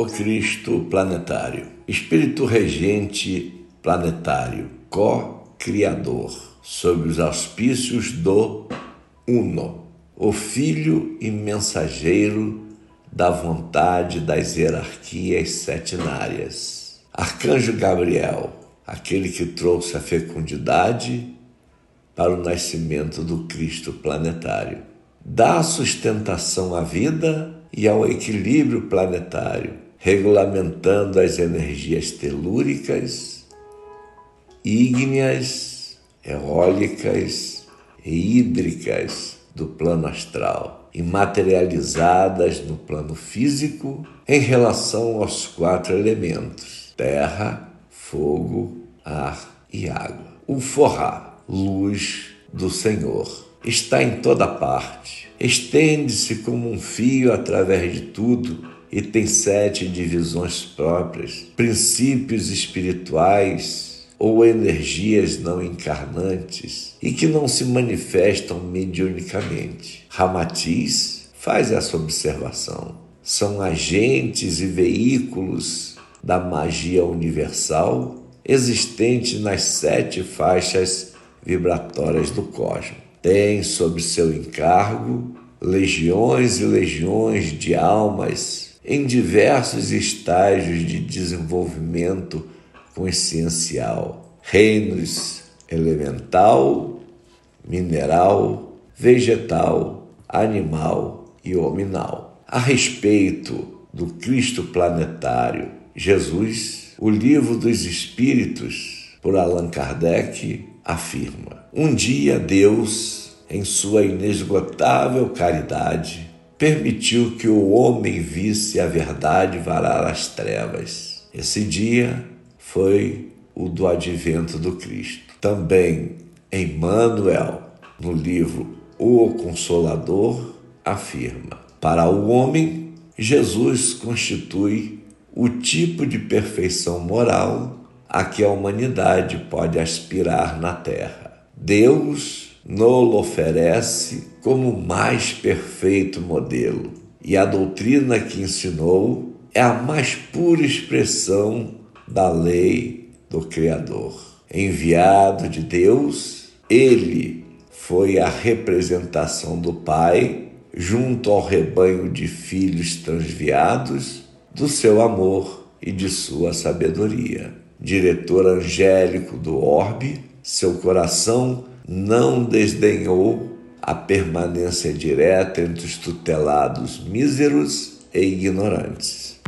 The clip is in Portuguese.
O Cristo planetário, espírito regente planetário, co-criador, sob os auspícios do Uno, o filho e mensageiro da vontade das hierarquias setinárias. Arcanjo Gabriel, aquele que trouxe a fecundidade para o nascimento do Cristo planetário. Dá sustentação à vida e ao equilíbrio planetário, regulamentando as energias telúricas, ígneas, eólicas e hídricas do plano astral e materializadas no plano físico em relação aos quatro elementos: terra, fogo, ar e água. O forrá, luz do Senhor, está em toda parte, estende-se como um fio através de tudo e tem sete divisões próprias, princípios espirituais ou energias não encarnantes e que não se manifestam mediunicamente. Ramatiz faz essa observação. São agentes e veículos da magia universal existente nas sete faixas vibratórias do cosmos. Tem sob seu encargo legiões e legiões de almas em diversos estágios de desenvolvimento consciencial, reinos elemental, mineral, vegetal, animal e hominal. A respeito do Cristo planetário, Jesus, o livro dos Espíritos, por Allan Kardec, afirma: Um dia Deus, em sua inesgotável caridade, permitiu que o homem visse a verdade varar as trevas. Esse dia foi o do advento do Cristo. Também Emmanuel, no livro O Consolador, afirma: Para o homem, Jesus constitui o tipo de perfeição moral a que a humanidade pode aspirar na Terra. Deus nos oferece como mais perfeito modelo, e a doutrina que ensinou é a mais pura expressão da lei do Criador. Enviado de Deus, ele foi a representação do Pai junto ao rebanho de filhos transviados do seu amor e de sua sabedoria diretor angélico do orbe, seu coração não desdenhou a permanência direta entre os tutelados míseros e ignorantes.